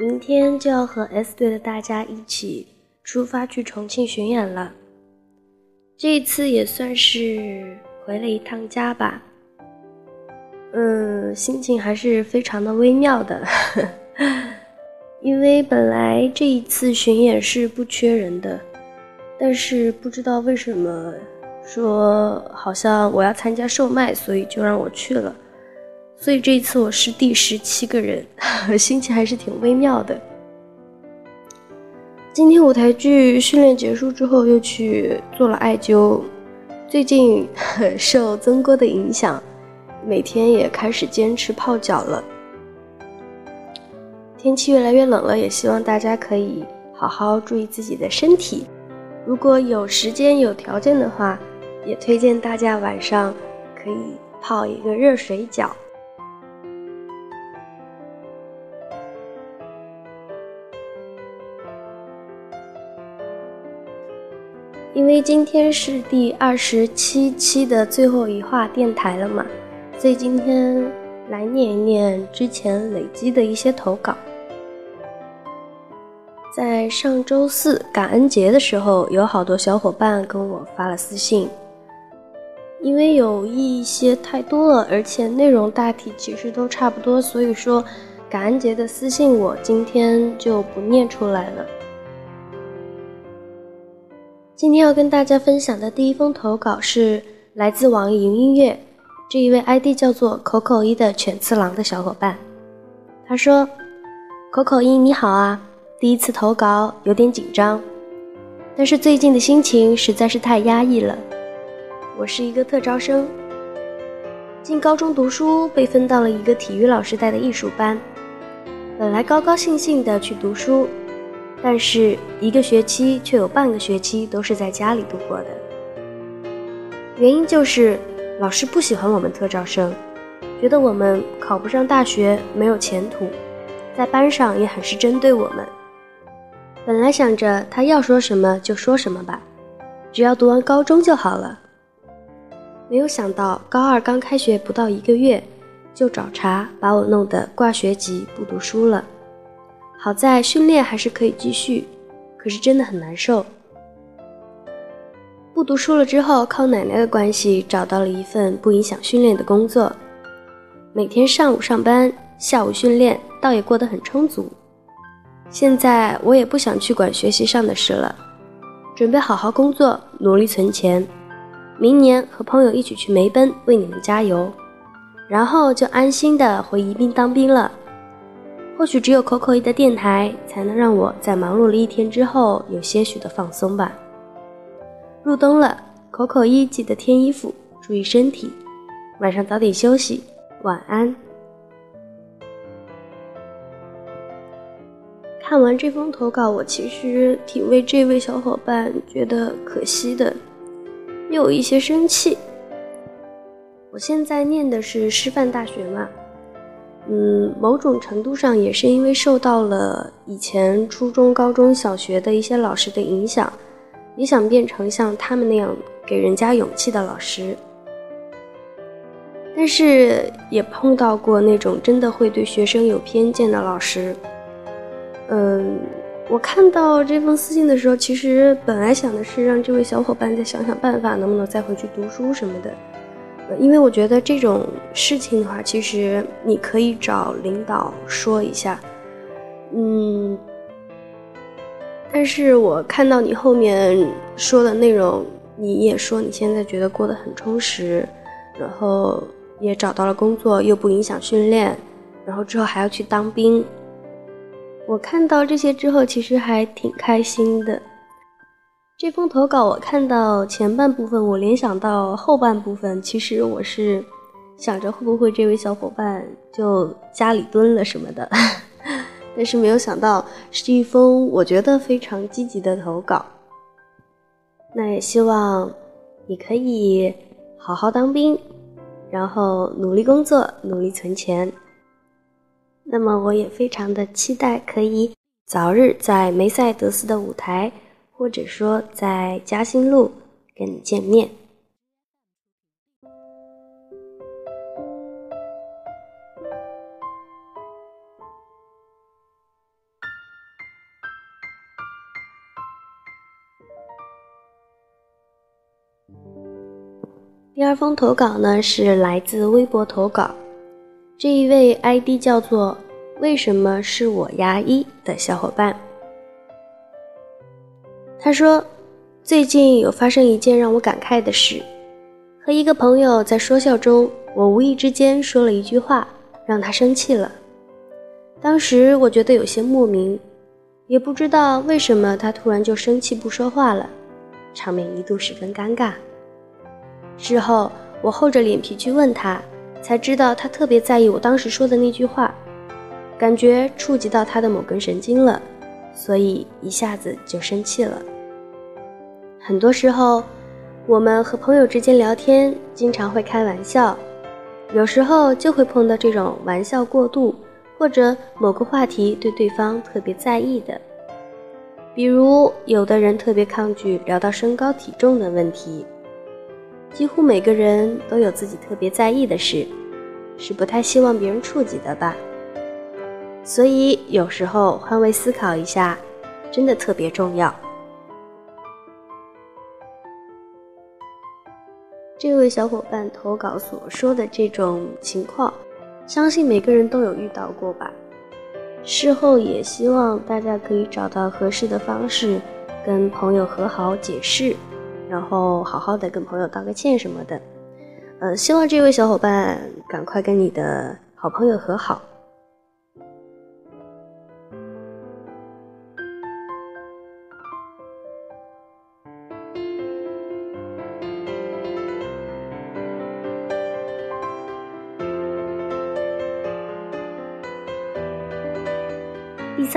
明天就要和 S 队的大家一起出发去重庆巡演了，这一次也算是回了一趟家吧。嗯，心情还是非常的微妙的，因为本来这一次巡演是不缺人的，但是不知道为什么说好像我要参加售卖，所以就让我去了。所以这一次我是第十七个人，心情还是挺微妙的。今天舞台剧训练结束之后，又去做了艾灸。最近 受曾哥的影响，每天也开始坚持泡脚了。天气越来越冷了，也希望大家可以好好注意自己的身体。如果有时间有条件的话，也推荐大家晚上可以泡一个热水脚。因为今天是第二十七期的最后一话电台了嘛，所以今天来念一念之前累积的一些投稿。在上周四感恩节的时候，有好多小伙伴跟我发了私信，因为有一些太多了，而且内容大体其实都差不多，所以说感恩节的私信我今天就不念出来了。今天要跟大家分享的第一封投稿是来自网易云音乐这一位 ID 叫做口口一的犬次郎的小伙伴。他说：“口口一你好啊，第一次投稿有点紧张，但是最近的心情实在是太压抑了。我是一个特招生，进高中读书被分到了一个体育老师带的艺术班，本来高高兴兴的去读书。”但是一个学期却有半个学期都是在家里度过的，原因就是老师不喜欢我们特招生，觉得我们考不上大学没有前途，在班上也很是针对我们。本来想着他要说什么就说什么吧，只要读完高中就好了，没有想到高二刚开学不到一个月，就找茬把我弄得挂学籍不读书了。好在训练还是可以继续，可是真的很难受。不读书了之后，靠奶奶的关系找到了一份不影响训练的工作，每天上午上班，下午训练，倒也过得很充足。现在我也不想去管学习上的事了，准备好好工作，努力存钱，明年和朋友一起去梅奔为你们加油，然后就安心的回宜宾当兵了。或许只有口口一的电台，才能让我在忙碌了一天之后有些许的放松吧。入冬了，口口一记得添衣服，注意身体，晚上早点休息，晚安。看完这封投稿，我其实挺为这位小伙伴觉得可惜的，又有一些生气。我现在念的是师范大学嘛。嗯，某种程度上也是因为受到了以前初中、高中小学的一些老师的影响，也想变成像他们那样给人家勇气的老师。但是也碰到过那种真的会对学生有偏见的老师。嗯，我看到这封私信的时候，其实本来想的是让这位小伙伴再想想办法，能不能再回去读书什么的。因为我觉得这种事情的话，其实你可以找领导说一下，嗯。但是我看到你后面说的内容，你也说你现在觉得过得很充实，然后也找到了工作，又不影响训练，然后之后还要去当兵。我看到这些之后，其实还挺开心的。这封投稿我看到前半部分，我联想到后半部分，其实我是想着会不会这位小伙伴就家里蹲了什么的，但是没有想到是一封我觉得非常积极的投稿。那也希望你可以好好当兵，然后努力工作，努力存钱。那么我也非常的期待可以早日在梅赛德斯的舞台，或者说在嘉兴路跟你见面。第二封投稿呢，是来自微博投稿，这一位 ID 叫做“为什么是我牙医”的小伙伴。他说，最近有发生一件让我感慨的事，和一个朋友在说笑中，我无意之间说了一句话，让他生气了。当时我觉得有些莫名，也不知道为什么他突然就生气不说话了，场面一度十分尴尬。事后，我厚着脸皮去问他，才知道他特别在意我当时说的那句话，感觉触及到他的某根神经了，所以一下子就生气了。很多时候，我们和朋友之间聊天，经常会开玩笑，有时候就会碰到这种玩笑过度，或者某个话题对对方特别在意的，比如有的人特别抗拒聊到身高体重的问题。几乎每个人都有自己特别在意的事，是不太希望别人触及的吧。所以有时候换位思考一下，真的特别重要。这位小伙伴投稿所说的这种情况，相信每个人都有遇到过吧。事后也希望大家可以找到合适的方式，跟朋友和好解释。然后好好的跟朋友道个歉什么的，呃，希望这位小伙伴赶快跟你的好朋友和好。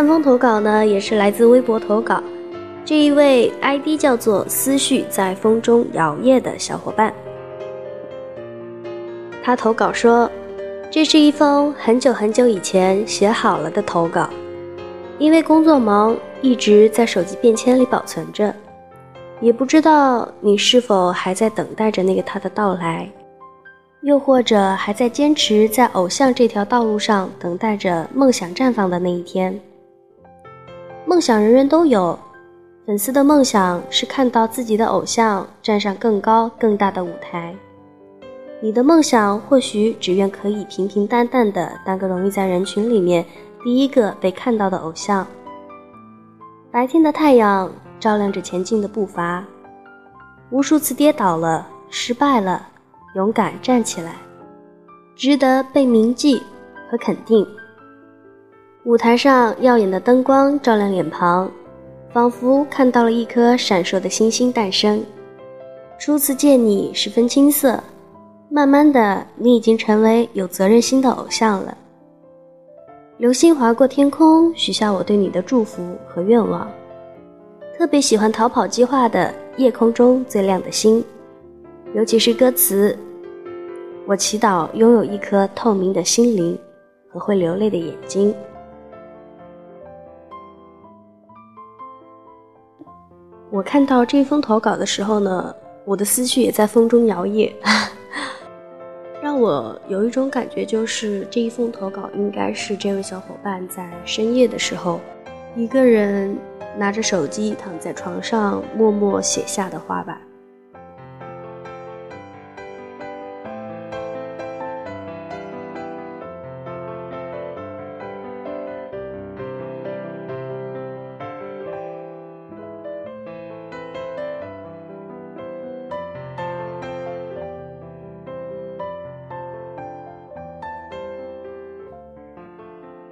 第三封投稿呢，也是来自微博投稿。这一位 ID 叫做“思绪在风中摇曳”的小伙伴，他投稿说：“这是一封很久很久以前写好了的投稿，因为工作忙，一直在手机便签里保存着，也不知道你是否还在等待着那个他的到来，又或者还在坚持在偶像这条道路上等待着梦想绽放的那一天。梦想人人都有。”粉丝的梦想是看到自己的偶像站上更高更大的舞台，你的梦想或许只愿可以平平淡淡的当个容易在人群里面第一个被看到的偶像。白天的太阳照亮着前进的步伐，无数次跌倒了，失败了，勇敢站起来，值得被铭记和肯定。舞台上耀眼的灯光照亮脸庞。仿佛看到了一颗闪烁的星星诞生。初次见你十分青涩，慢慢的，你已经成为有责任心的偶像了。流星划过天空，许下我对你的祝福和愿望。特别喜欢逃跑计划的《夜空中最亮的星》，尤其是歌词。我祈祷拥有一颗透明的心灵和会流泪的眼睛。我看到这封投稿的时候呢，我的思绪也在风中摇曳，让我有一种感觉，就是这一封投稿应该是这位小伙伴在深夜的时候，一个人拿着手机躺在床上默默写下的话吧。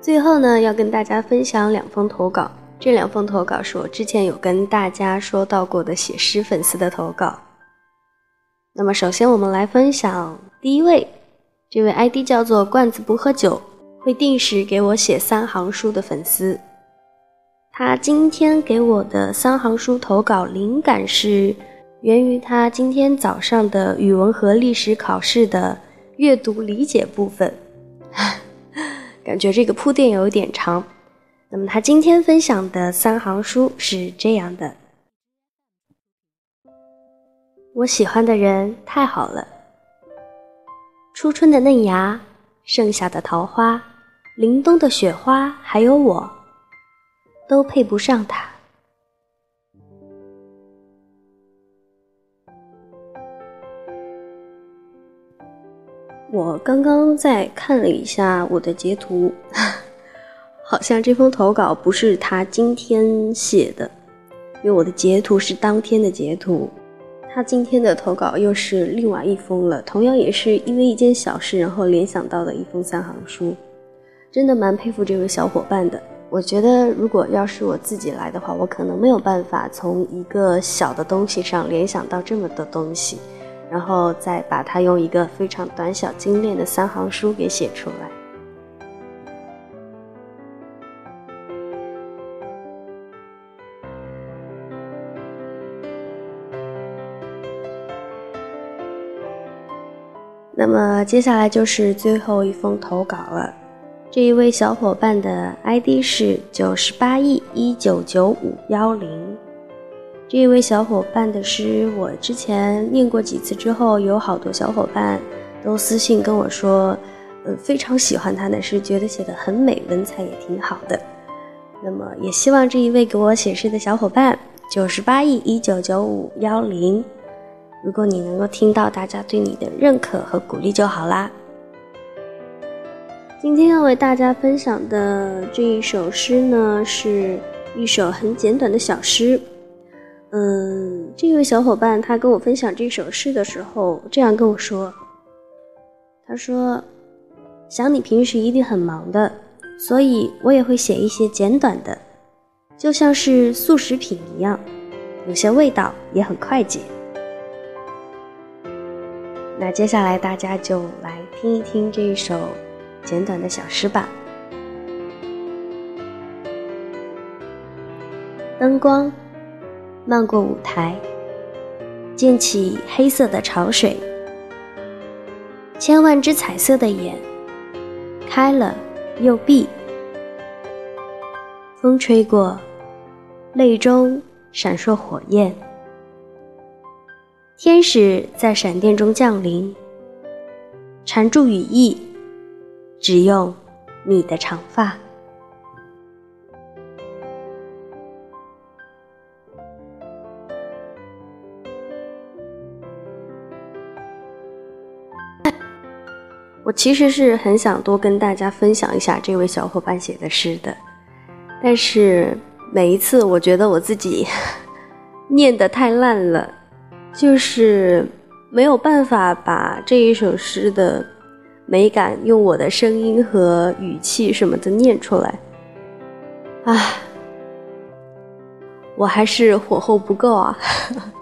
最后呢，要跟大家分享两封投稿。这两封投稿是我之前有跟大家说到过的写诗粉丝的投稿。那么，首先我们来分享第一位，这位 ID 叫做罐子不喝酒，会定时给我写三行书的粉丝。他今天给我的三行书投稿灵感是源于他今天早上的语文和历史考试的阅读理解部分，感觉这个铺垫有点长。那么他今天分享的三行书是这样的：我喜欢的人太好了，初春的嫩芽，盛夏的桃花，凛冬的雪花，还有我。都配不上他。我刚刚在看了一下我的截图，好像这封投稿不是他今天写的，因为我的截图是当天的截图。他今天的投稿又是另外一封了，同样也是因为一件小事，然后联想到的一封三行书，真的蛮佩服这位小伙伴的。我觉得，如果要是我自己来的话，我可能没有办法从一个小的东西上联想到这么多东西，然后再把它用一个非常短小精炼的三行书给写出来。那么接下来就是最后一封投稿了。这一位小伙伴的 ID 是九十八亿一九九五幺零。这一位小伙伴的诗，我之前念过几次之后，有好多小伙伴都私信跟我说，呃，非常喜欢他的诗，觉得写的很美，文采也挺好的。那么，也希望这一位给我写诗的小伙伴，九十八亿一九九五幺零，如果你能够听到大家对你的认可和鼓励就好啦。今天要为大家分享的这一首诗呢，是一首很简短的小诗。嗯，这位小伙伴他跟我分享这首诗的时候，这样跟我说：“他说，想你平时一定很忙的，所以我也会写一些简短的，就像是速食品一样，有些味道也很快捷。”那接下来大家就来听一听这一首。简短的小诗吧。灯光漫过舞台，溅起黑色的潮水。千万只彩色的眼，开了又闭。风吹过，泪中闪烁火焰。天使在闪电中降临，缠住羽翼。只用你的长发。我其实是很想多跟大家分享一下这位小伙伴写的诗的，但是每一次我觉得我自己 念的太烂了，就是没有办法把这一首诗的。美感用我的声音和语气什么的念出来，唉，我还是火候不够啊。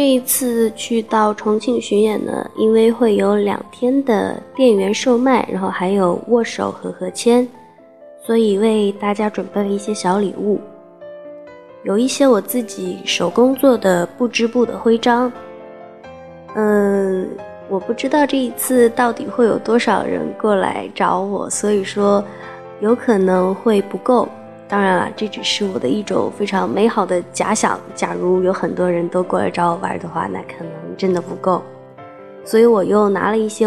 这一次去到重庆巡演呢，因为会有两天的店员售卖，然后还有握手和合签，所以为大家准备了一些小礼物，有一些我自己手工做的布织布的徽章。嗯，我不知道这一次到底会有多少人过来找我，所以说有可能会不够。当然了，这只是我的一种非常美好的假想。假如有很多人都过来找我玩的话，那可能真的不够。所以我又拿了一些